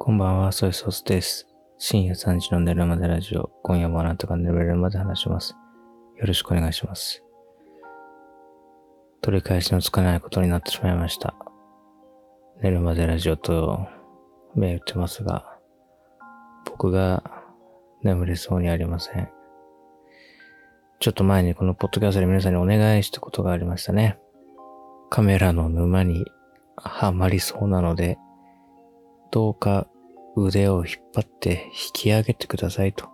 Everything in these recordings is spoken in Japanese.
こんばんは、ソイソースです。深夜3時の寝るまでラジオ。今夜もあなたが寝れるまで話します。よろしくお願いします。取り返しのつかないことになってしまいました。寝るまでラジオと銘打ってますが、僕が眠れそうにありません。ちょっと前にこのポッドキャストで皆さんにお願いしたことがありましたね。カメラの沼にはまりそうなので、どうか腕を引っ張って引き上げてくださいと。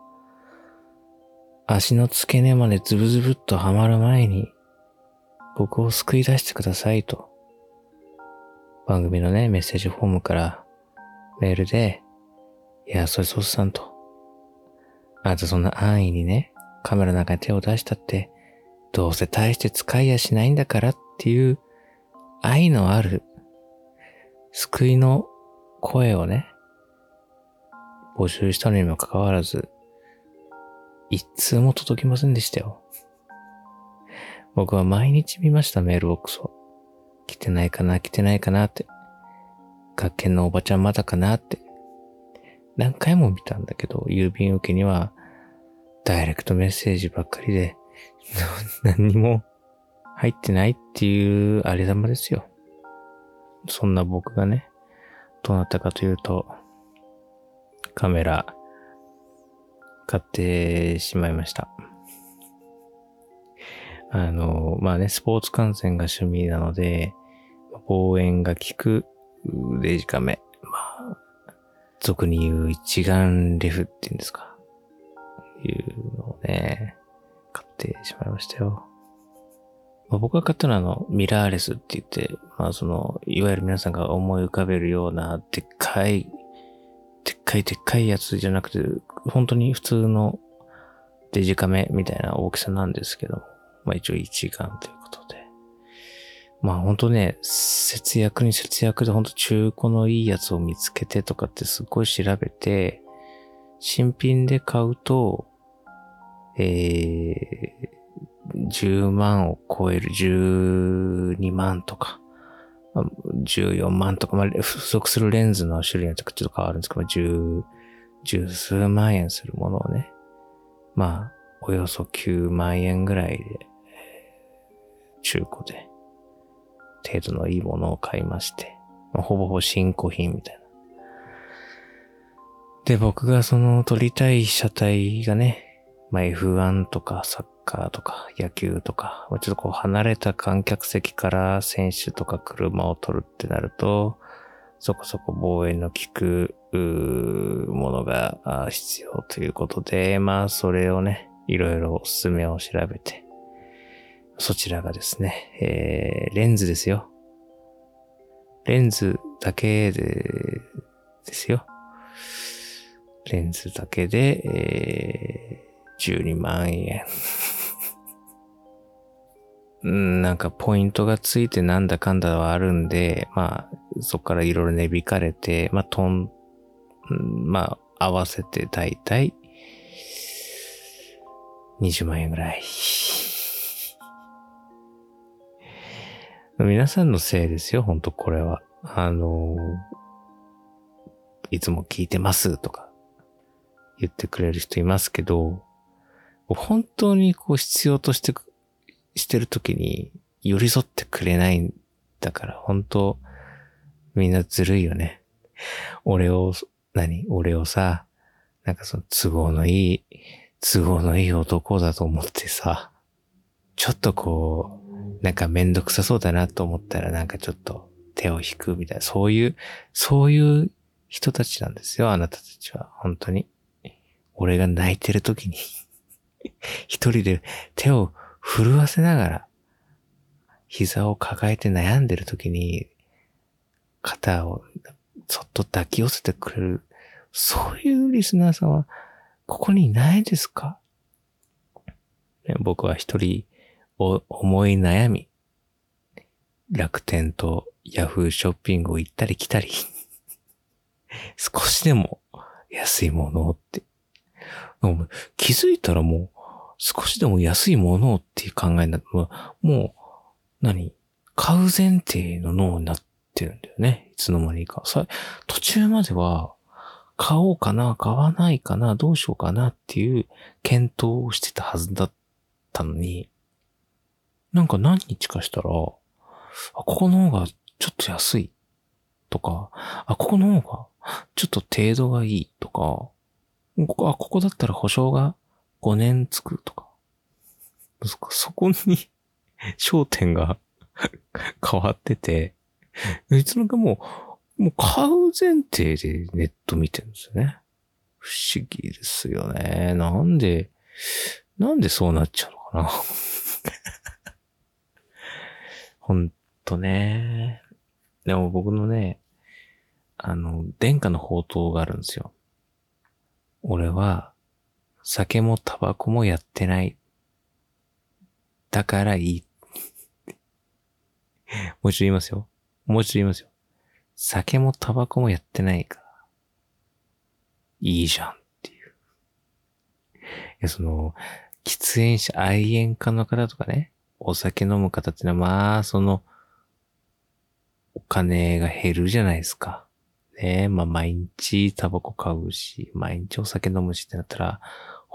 足の付け根までズブズブっとはまる前に、僕を救い出してくださいと。番組のね、メッセージフォームからメールで、いや、それソースさんと。あなたそんな安易にね、カメラの中に手を出したって、どうせ大して使いやしないんだからっていう愛のある救いの声をね、募集したのにもかかわらず、一通も届きませんでしたよ。僕は毎日見ました、メールボックスを。来てないかな、来てないかなって。学研のおばちゃんまだかなって。何回も見たんだけど、郵便受けには、ダイレクトメッセージばっかりで、何にも入ってないっていうありさまですよ。そんな僕がね、どうなったかというと、カメラ、買ってしまいました。あの、まあね、スポーツ観戦が趣味なので、望遠が効くデジカメ。まあ、俗に言う一眼レフっていうんですか。いうのをね、買ってしまいましたよ。まあ、僕が買ったのはあの、ミラーレスって言って、まあその、いわゆる皆さんが思い浮かべるような、でっかい、でっかいでっかいやつじゃなくて、本当に普通のデジカメみたいな大きさなんですけど、まあ一応一眼ということで。まあ本当ね、節約に節約で本当中古のいいやつを見つけてとかってすっごい調べて、新品で買うと、えー、10万を超える12万とか、14万とか、まあ、不足するレンズの種類によってちょっと変わるんですけど、10、十数万円するものをね、まあ、およそ9万円ぐらいで、中古で、程度のいいものを買いまして、まあ、ほぼほぼ新古品みたいな。で、僕がその撮りたい車体がね、まあ、F1 とかサッカーとか野球とか、ちょっとこう離れた観客席から選手とか車を撮るってなると、そこそこ望遠の効くものが必要ということで、まあそれをね、いろいろおすすめを調べて、そちらがですね、えー、レンズですよ。レンズだけで、ですよ。レンズだけで、えー12万円。うん、なんかポイントがついてなんだかんだはあるんで、まあ、そこからいろいろ値引かれて、まあ、とん、まあ、合わせてだいたい20万円ぐらい。皆さんのせいですよ、ほんとこれは。あの、いつも聞いてますとか言ってくれる人いますけど、本当にこう必要として、してる時に寄り添ってくれないんだから、本当みんなずるいよね。俺を、何俺をさ、なんかその都合のいい、都合のいい男だと思ってさ、ちょっとこう、なんかめんどくさそうだなと思ったらなんかちょっと手を引くみたいな、そういう、そういう人たちなんですよ、あなたたちは。本当に。俺が泣いてる時に一人で手を震わせながら、膝を抱えて悩んでる時に、肩をそっと抱き寄せてくれる、そういうリスナーさんは、ここにいないですか、僕は一人思い悩み、楽天とヤフーショッピングを行ったり来たり、少しでも安いものをって。気づいたらもう、少しでも安いものっていう考えになって、もう、何？買う前提の脳になってるんだよね。いつの間にか。さ途中までは、買おうかな、買わないかな、どうしようかなっていう検討をしてたはずだったのに、なんか何日かしたら、あ、ここの方がちょっと安いとか、あ、ここの方がちょっと程度がいいとか、ここ、あ、ここだったら保証が5年つくとか、そそこに 焦点が 変わってて、いつの間もう、もう買う前提でネット見てるんですよね。不思議ですよね。なんで、なんでそうなっちゃうのかな。ほんとね。でも僕のね、あの、殿下の宝刀があるんですよ。俺は、酒もタバコもやってない。だからいい。もう一度言いますよ。もう一度言いますよ。酒もタバコもやってないから。いいじゃんっていう。いや、その、喫煙者、愛煙家の方とかね、お酒飲む方ってのは、まあ、その、お金が減るじゃないですか。ねまあ、毎日タバコ買うし、毎日お酒飲むしってなったら、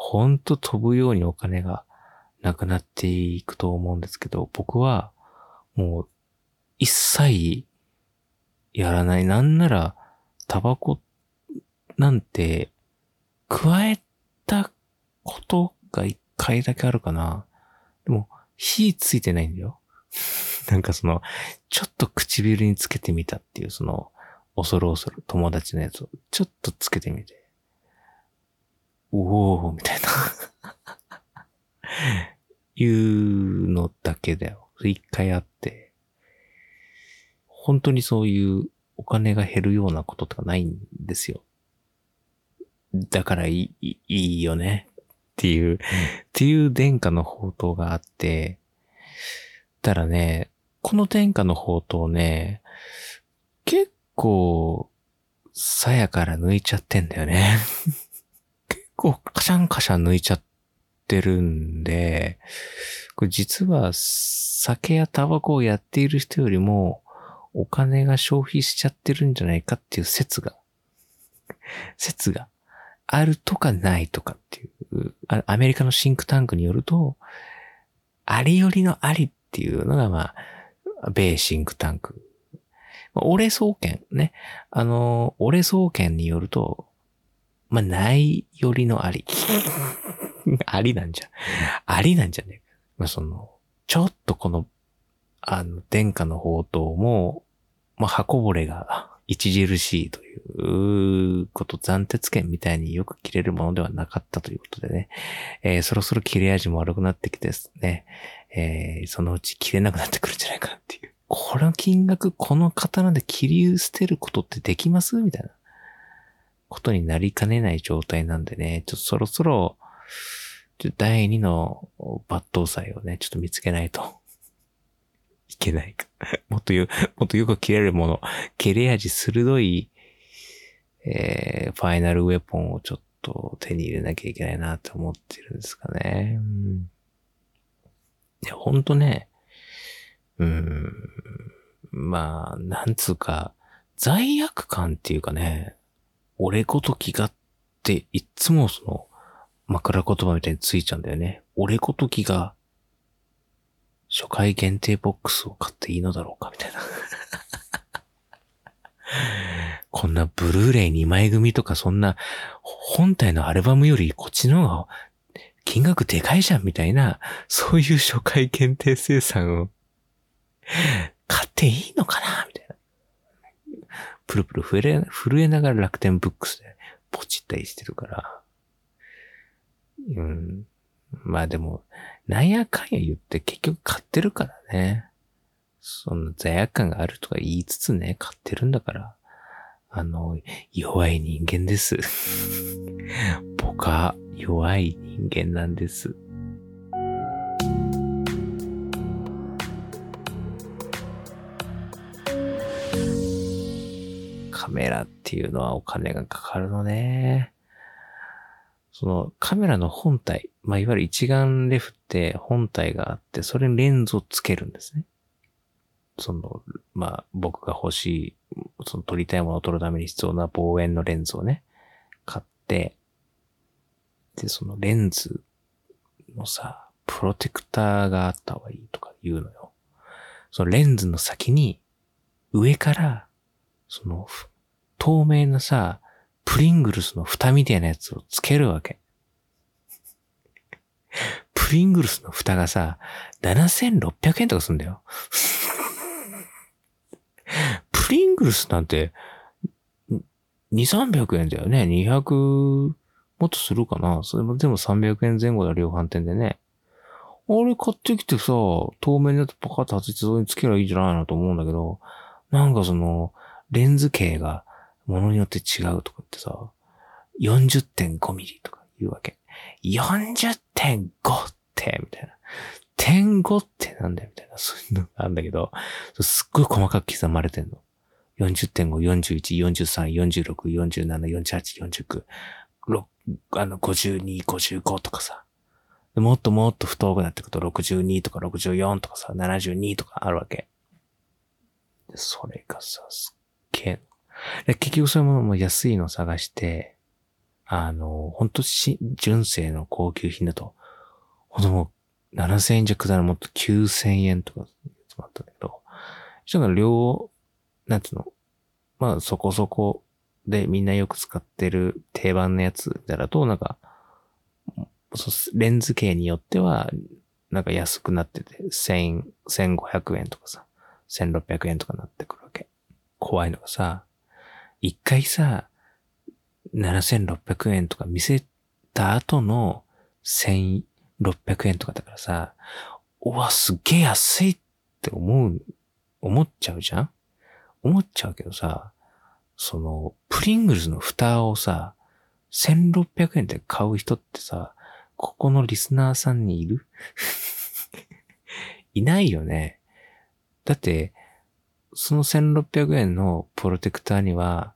ほんと飛ぶようにお金がなくなっていくと思うんですけど、僕は、もう、一切やらない。なんなら、タバコなんて、加えたことが一回だけあるかな。でも、火ついてないんだよ。なんかその、ちょっと唇につけてみたっていう、その、恐る恐る友達のやつをちょっとつけてみて。おー、みたいないうのだけだよ。一回あって。本当にそういうお金が減るようなこととかないんですよ。だからいい、いいよね。っていう、うん、っていう殿下の宝刀があって、たらね、この殿下の宝刀ね、結構、鞘から抜いちゃってんだよね。結構カシャンカシャン抜いちゃってるんで、これ実は酒やタバコをやっている人よりも、お金が消費しちゃってるんじゃないかっていう説が、説があるとかないとかっていう、アメリカのシンクタンクによると、ありよりのありっていうのが、まあ、米シンクタンク。俺総研ね。あの、俺総研によると、まあ、ないよりのあり。ありなんじゃ。ありなんじゃねまあ、その、ちょっとこのあの、殿下の宝刀も、まあ、箱ぼれが著しいということ、暫定剣みたいによく切れるものではなかったということでね、えー、そろそろ切れ味も悪くなってきてですね、えー、そのうち切れなくなってくるんじゃないかなっていう。この金額、この刀で切り捨てることってできます？みたいなことになりかねない状態なんでね、ちょっとそろそろ、第2の抜刀祭をね、ちょっと見つけないと いけないか。もっとよ、もっとよく切れるもの、切れ味鋭い、えー、ファイナルウェポンをちょっと手に入れなきゃいけないなって思ってるんですかね。うん。いや、ほんとね、うん、まあ、なんつうか、罪悪感っていうかね、俺ごときがっていつもその枕言葉みたいについちゃうんだよね。俺ごときが初回限定ボックスを買っていいのだろうかみたいな こんなブルーレイ2枚組とかそんな本体のアルバムよりこっちの方が金額でかいじゃんみたいな、そういう初回限定生産を買っていいのかなみたいな。プルプル震え震えながら楽天ブックスでポチったりしてるから。うん。まあでも、なんやかんや言って結局買ってるからね。そんな罪悪感があるとか言いつつね、買ってるんだから。あの、弱い人間です。僕は弱い人間なんです。メラっていうのはお金がかかるのね。そのカメラの本体、まあ、いわゆる一眼レフって本体があって、それにレンズをつけるんですね。その、まあ、僕が欲しい、その撮りたいものを撮るために必要な望遠のレンズをね。、買ってで、そのレンズのさ、プロテクターがあった方がいいとか言うのよ。そのレンズの先に、上から、その、透明なさ、プリングルスの蓋みたいなやつをつけるわけ。プリングルスの蓋がさ、7600円とかすんだよ。プリングルスなんて、2、300円だよね。200、もっとするかなそれも全部300円前後だ、量販店でね。あれ買ってきてさ、透明のやつパカッと外してそれにつければいいんじゃないのと思うんだけど、なんかその、レンズ径が物によって違うとかってさ、40.5ミリとか言うわけ。40.5ってみたいな。点5ってなんだよみたいな。そういうのがあるんだけど、すっごい細かく刻まれてんの。40.5、41、43、46、47、48、49、6あの、52、55とかさ。もっともっと太くなっていくと62とか64とかさ、72とかあるわけ。それがさ、すっげえ。結局そういうものも安いのを探して、あの、ほんとし、純正の高級品だと、ほんともう7000円弱だな、もっと9000円とか、つまったんだけど、しかも量、なんつうの、まあそこそこでみんなよく使ってる定番のやつだらと、なんか、レンズ系によっては、なんか安くなってて、1000、1500円とかさ、1600円とかなってくるわけ。怖いのがさ、一回さ、7600円とか見せた後の1600円とかだからさ、うわ、すげえ安いって思う、思っちゃうじゃん？思っちゃうけどさ、その、プリングルズの蓋をさ、1600円で買う人ってさ、ここのリスナーさんにいる？いないよね。だって、その1600円のプロテクターには、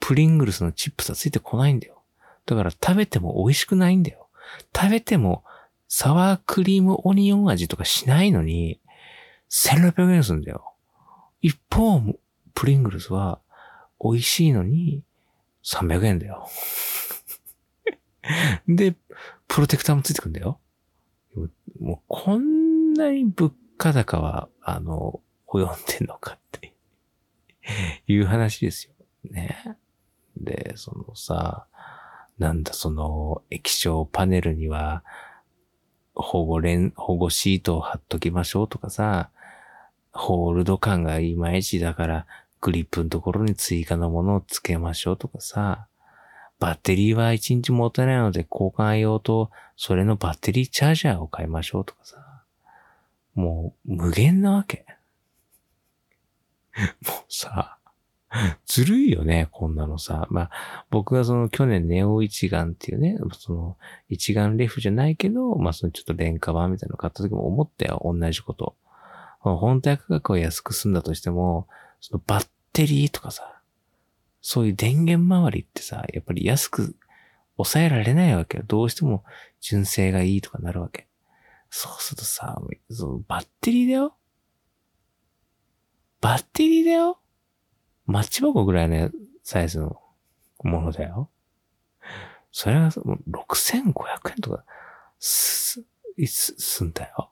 プリングルスのチップスはついてこないんだよ。だから食べても美味しくないんだよ。食べてもサワークリームオニオン味とかしないのに、1600円するんだよ。一方、プリングルスは美味しいのに300円だよ。で、プロテクターもついてくんだよ。もうこんなに物価高は、あの、及んでんのかっていう話ですよ。ね。で、そのさ、なんだその液晶パネルには保護レン、保護シートを貼っときましょうとかさ、ホールド感がいまいちだからグリップのところに追加のものをつけましょうとかさ、バッテリーは1日持たないので交換用とそれのバッテリーチャージャーを買いましょうとかさ、もう無限なわけ。もうさ、ずるいよね、こんなのさ。まあ、僕がその去年ネオ一眼っていうね、その一眼レフじゃないけど、まあそのちょっと廉価版みたいなの買った時も思ったよ、同じこと。本体価格を安く済んだとしても、そのバッテリーとかさ、そういう電源周りってさ、やっぱり安く抑えられないわけよ。どうしても純正がいいとかなるわけ。そうするとさ、そのバッテリーだよバッテリーだよマッチ箱ぐらいのサイズのものだよ。それが6500円とかす、す、すんだよ。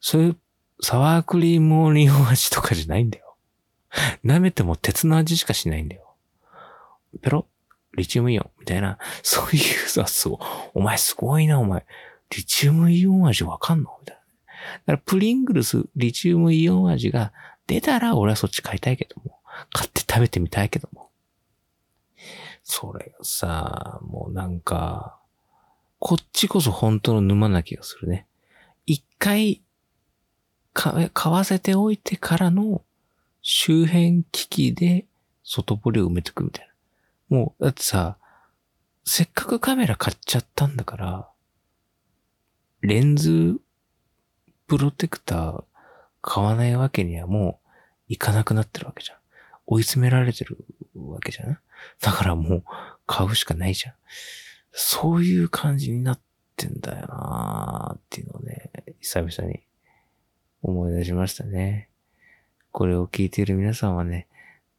そういうサワークリームオニオン味とかじゃないんだよ。舐めても鉄の味しかしないんだよ。ペロリチウムイオンみたいな、そういうさ、そう、お前すごいな、お前。リチウムイオン味わかんの？みたいな。だからプリングルス、リチウムイオン味が出たら俺はそっち買いたいけども。買って食べてみたいけども。それがさ、もうなんか、こっちこそ本当の沼な気がするね。一回、買わせておいてからの周辺機器で外堀を埋めてくみたいな。もう、だってさ、せっかくカメラ買っちゃったんだから、レンズプロテクター買わないわけにはもうういかなくなってるわけじゃん。追い詰められてるわけじゃん。だからもう買うしかないじゃん。そういう感じになってんだよなーっていうのをね、久々に思い出しましたね。これを聞いている皆さんはね、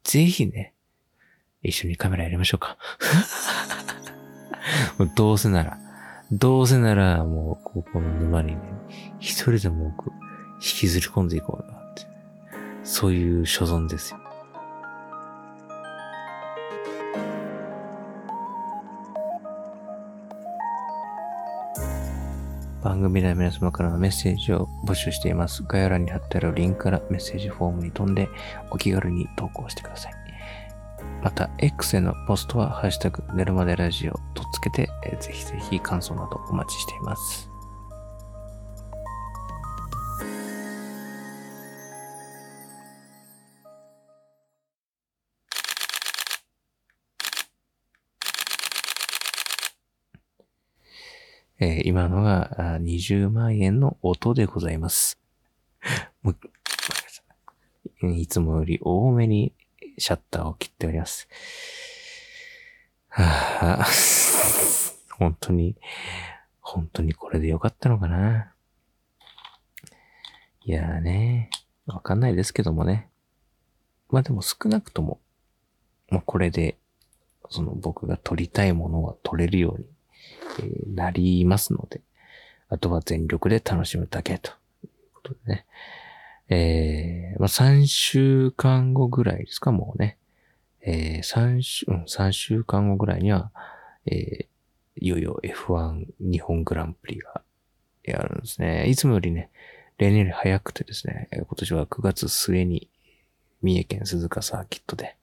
ぜひね、一緒にカメラやりましょうか。どうせなら、どうせなら、もう、ここの沼にね、一人でも多く引きずり込んでいこうな。そういう所存ですよ。番組で皆様からのメッセージを募集しています。概要欄に貼ってあるリンクからメッセージフォームに飛んでお気軽に投稿してください。また、X へのポストは、ハッシュタグ、寝るまでラジオとつけて、ぜひぜひ感想などお待ちしています。えー今のが20万円の音でございます。いつもより多めにシャッターを切っております。はあ、本当に、本当にこれでよかったのかな。いやーね、わかんないですけどもね。まあでも少なくとも、まあこれで、その僕が撮りたいものは撮れるように、なりますので、あとは全力で楽しむだけということでね。えー、まあ3週間後ぐらいですか、もうね。えー、3週、うん、3週間後ぐらいには、えー、いよいよ F1 日本グランプリがやるんですね。いつもよりね、例年より早くてですね、今年は9月末に三重県鈴鹿サーキットで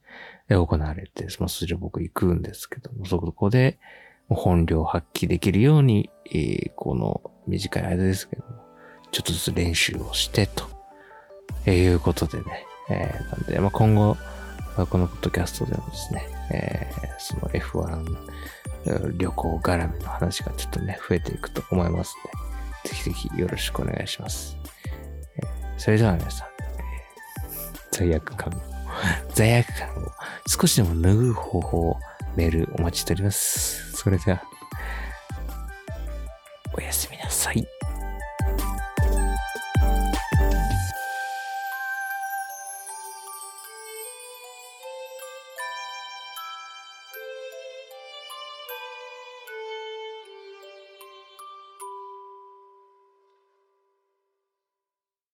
行われて、その筋僕行くんですけども、そこで本領発揮できるように、えーこの短い間ですけども、ちょっとずつ練習をしてと、えーいうことでね、えーなんで、まあ、今後、このポッドキャストでもですね、えーその F1 旅行絡みの話がちょっとね、増えていくと思いますので、ぜひぜひよろしくお願いします。えーそれでは皆さん、罪悪感を、罪悪感を少しでも拭う方法をメールお待ちしております。それでは、おやすみなさい。